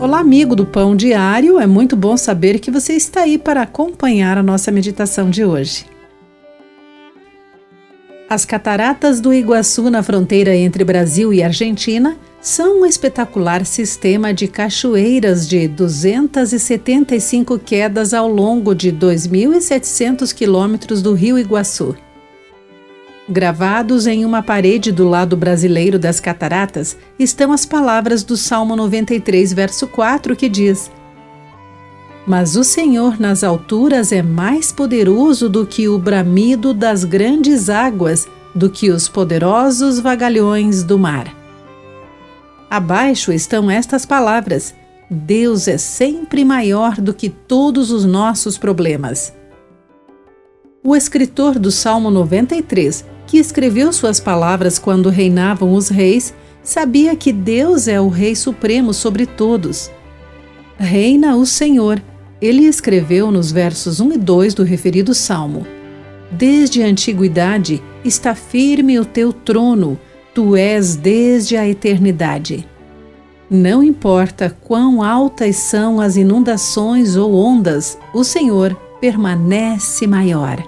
Olá, amigo do Pão Diário. É muito bom saber que você está aí para acompanhar a nossa meditação de hoje. As cataratas do Iguaçu, na fronteira entre Brasil e Argentina, são um espetacular sistema de cachoeiras de 275 quedas ao longo de 2.700 quilômetros do Rio Iguaçu. Gravados em uma parede do lado brasileiro das cataratas estão as palavras do Salmo 93, verso 4, que diz: Mas o Senhor nas alturas é mais poderoso do que o bramido das grandes águas, do que os poderosos vagalhões do mar. Abaixo estão estas palavras: Deus é sempre maior do que todos os nossos problemas. O escritor do Salmo 93 que escreveu suas palavras quando reinavam os reis, sabia que Deus é o Rei Supremo sobre todos. Reina o Senhor, ele escreveu nos versos 1 e 2 do referido salmo. Desde a antiguidade está firme o teu trono, tu és desde a eternidade. Não importa quão altas são as inundações ou ondas, o Senhor permanece maior.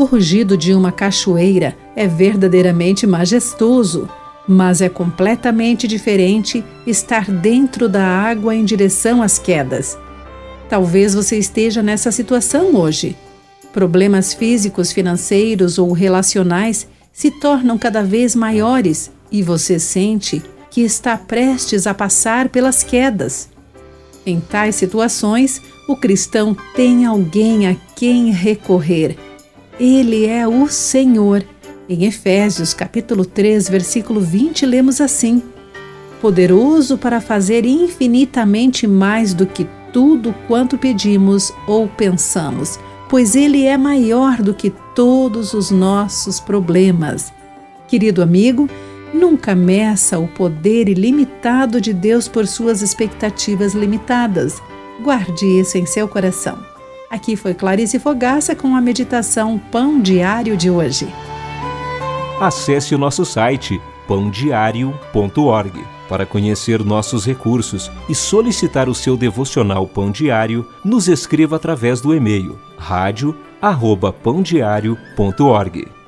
O rugido de uma cachoeira é verdadeiramente majestoso, mas é completamente diferente estar dentro da água em direção às quedas. Talvez você esteja nessa situação hoje. Problemas físicos, financeiros ou relacionais se tornam cada vez maiores e você sente que está prestes a passar pelas quedas. Em tais situações, o cristão tem alguém a quem recorrer ele é o Senhor. Em Efésios, capítulo 3, versículo 20, lemos assim: Poderoso para fazer infinitamente mais do que tudo quanto pedimos ou pensamos, pois ele é maior do que todos os nossos problemas. Querido amigo, nunca meça o poder ilimitado de Deus por suas expectativas limitadas. Guarde isso em seu coração. Aqui foi Clarice Fogaça com a meditação Pão Diário de hoje. Acesse o nosso site pãodiario.org para conhecer nossos recursos e solicitar o seu devocional Pão Diário. Nos escreva através do e-mail rádio@pãodiario.org.